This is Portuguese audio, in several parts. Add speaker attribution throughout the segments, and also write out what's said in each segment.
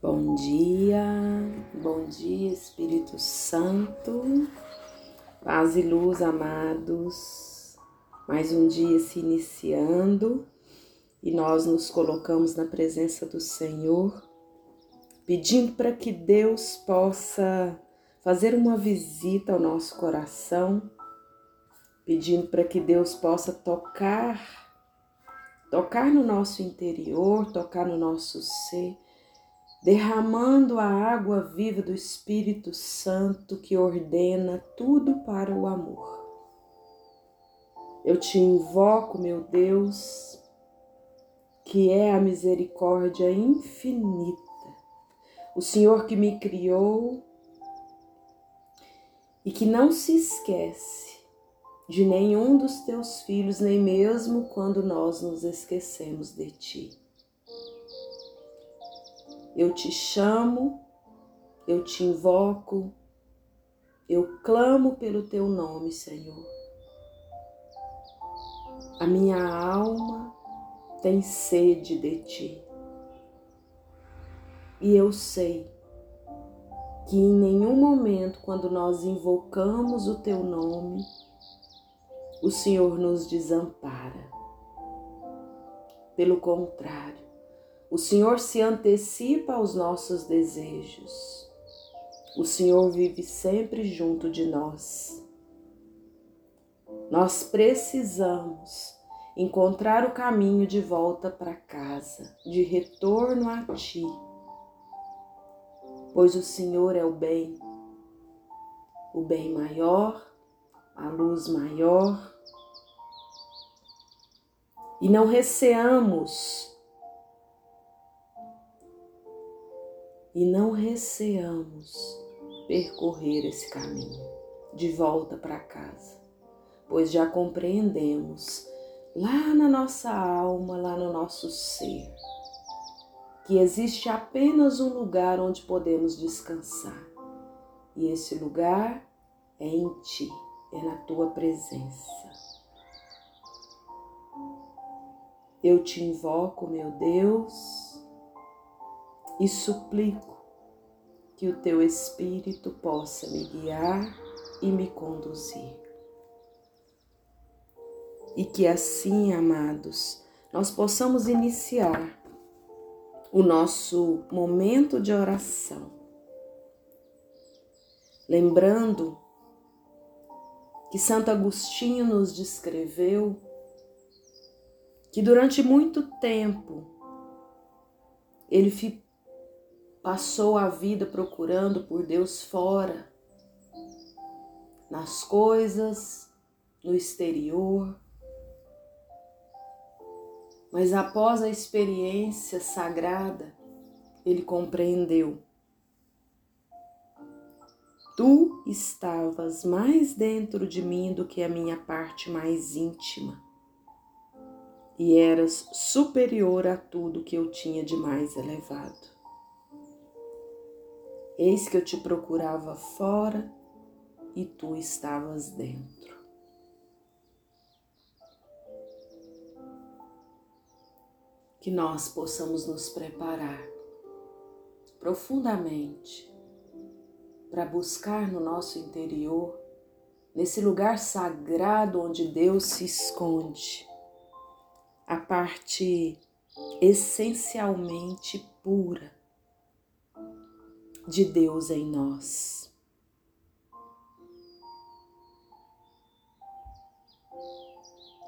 Speaker 1: Bom dia, bom dia Espírito Santo, paz e luz amados. Mais um dia se iniciando e nós nos colocamos na presença do Senhor, pedindo para que Deus possa fazer uma visita ao nosso coração, pedindo para que Deus possa tocar, tocar no nosso interior, tocar no nosso ser derramando a água viva do Espírito Santo que ordena tudo para o amor. Eu te invoco, meu Deus, que é a misericórdia infinita, o Senhor que me criou e que não se esquece de nenhum dos teus filhos, nem mesmo quando nós nos esquecemos de ti. Eu te chamo, eu te invoco, eu clamo pelo teu nome, Senhor. A minha alma tem sede de ti. E eu sei que em nenhum momento, quando nós invocamos o teu nome, o Senhor nos desampara. Pelo contrário, o Senhor se antecipa aos nossos desejos. O Senhor vive sempre junto de nós. Nós precisamos encontrar o caminho de volta para casa, de retorno a Ti, pois o Senhor é o bem, o bem maior, a luz maior. E não receamos e não receamos percorrer esse caminho de volta para casa, pois já compreendemos lá na nossa alma, lá no nosso ser, que existe apenas um lugar onde podemos descansar. E esse lugar é em ti, é na tua presença. Eu te invoco, meu Deus, e suplico que o teu Espírito possa me guiar e me conduzir. E que assim, amados, nós possamos iniciar o nosso momento de oração. Lembrando que Santo Agostinho nos descreveu que durante muito tempo ele passou a vida procurando por Deus fora, nas coisas, no exterior. Mas após a experiência sagrada, ele compreendeu. Tu estavas mais dentro de mim do que a minha parte mais íntima, e eras superior a tudo que eu tinha de mais elevado. Eis que eu te procurava fora e tu estavas dentro. Que nós possamos nos preparar profundamente para buscar no nosso interior, nesse lugar sagrado onde Deus se esconde, a parte essencialmente pura de Deus em nós.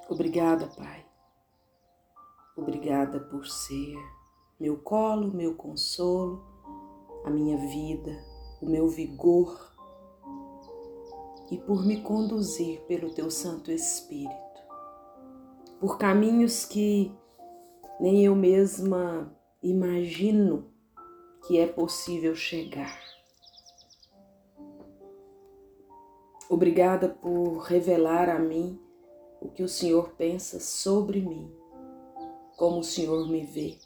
Speaker 1: Obrigada, Pai. Obrigada por ser meu colo, meu consolo, a minha vida, o meu vigor e por me conduzir pelo Teu Santo Espírito, por caminhos que nem eu mesma imagino que é possível chegar. Obrigada por revelar a mim o que o Senhor pensa sobre mim, como o Senhor me vê.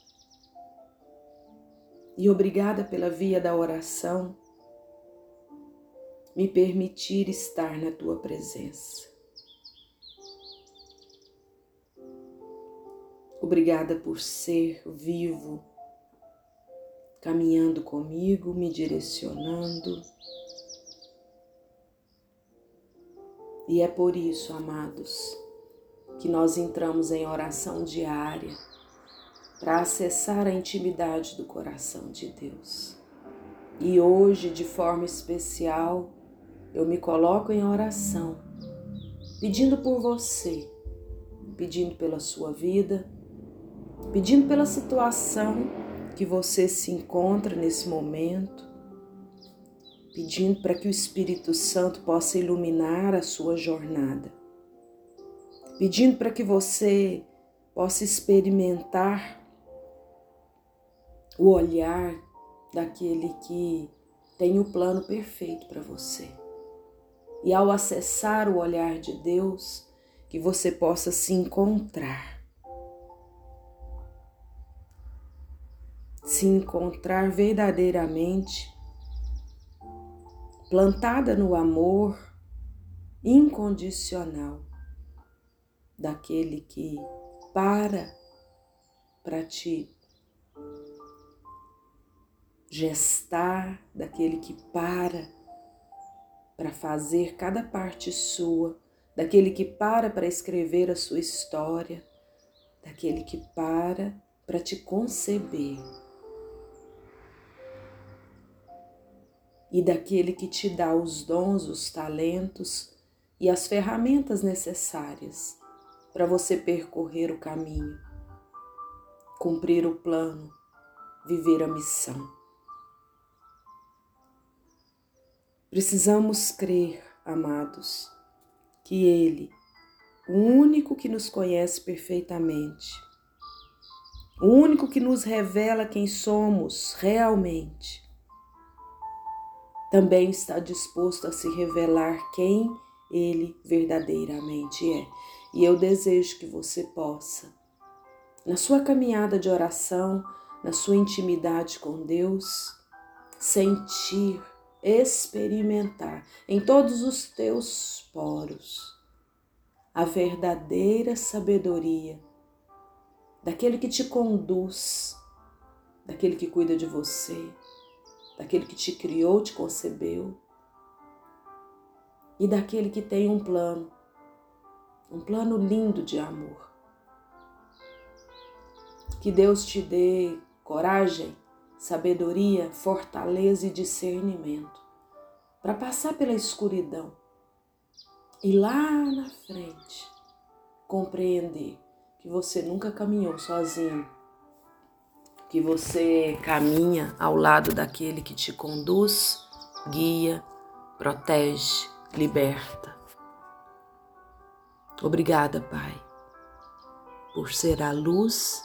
Speaker 1: E obrigada pela via da oração, me permitir estar na tua presença. Obrigada por ser vivo caminhando comigo, me direcionando. E é por isso, amados, que nós entramos em oração diária para acessar a intimidade do coração de Deus. E hoje, de forma especial, eu me coloco em oração, pedindo por você, pedindo pela sua vida, pedindo pela situação que você se encontra nesse momento, pedindo para que o Espírito Santo possa iluminar a sua jornada, pedindo para que você possa experimentar o olhar daquele que tem o plano perfeito para você. E ao acessar o olhar de Deus, que você possa se encontrar. Se encontrar verdadeiramente plantada no amor incondicional daquele que para para te gestar, daquele que para para fazer cada parte sua, daquele que para para escrever a sua história, daquele que para para te conceber. E daquele que te dá os dons, os talentos e as ferramentas necessárias para você percorrer o caminho, cumprir o plano, viver a missão. Precisamos crer, amados, que Ele, o único que nos conhece perfeitamente, o único que nos revela quem somos realmente, também está disposto a se revelar quem Ele verdadeiramente é. E eu desejo que você possa, na sua caminhada de oração, na sua intimidade com Deus, sentir experimentar em todos os teus poros a verdadeira sabedoria daquele que te conduz, daquele que cuida de você, daquele que te criou, te concebeu e daquele que tem um plano, um plano lindo de amor. Que Deus te dê coragem sabedoria, fortaleza e discernimento para passar pela escuridão e lá na frente compreender que você nunca caminhou sozinho, que você caminha ao lado daquele que te conduz, guia, protege, liberta. Obrigada, Pai, por ser a luz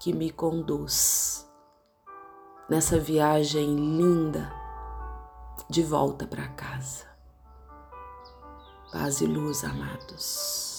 Speaker 1: que me conduz nessa viagem linda de volta para casa. Paz e luz, amados.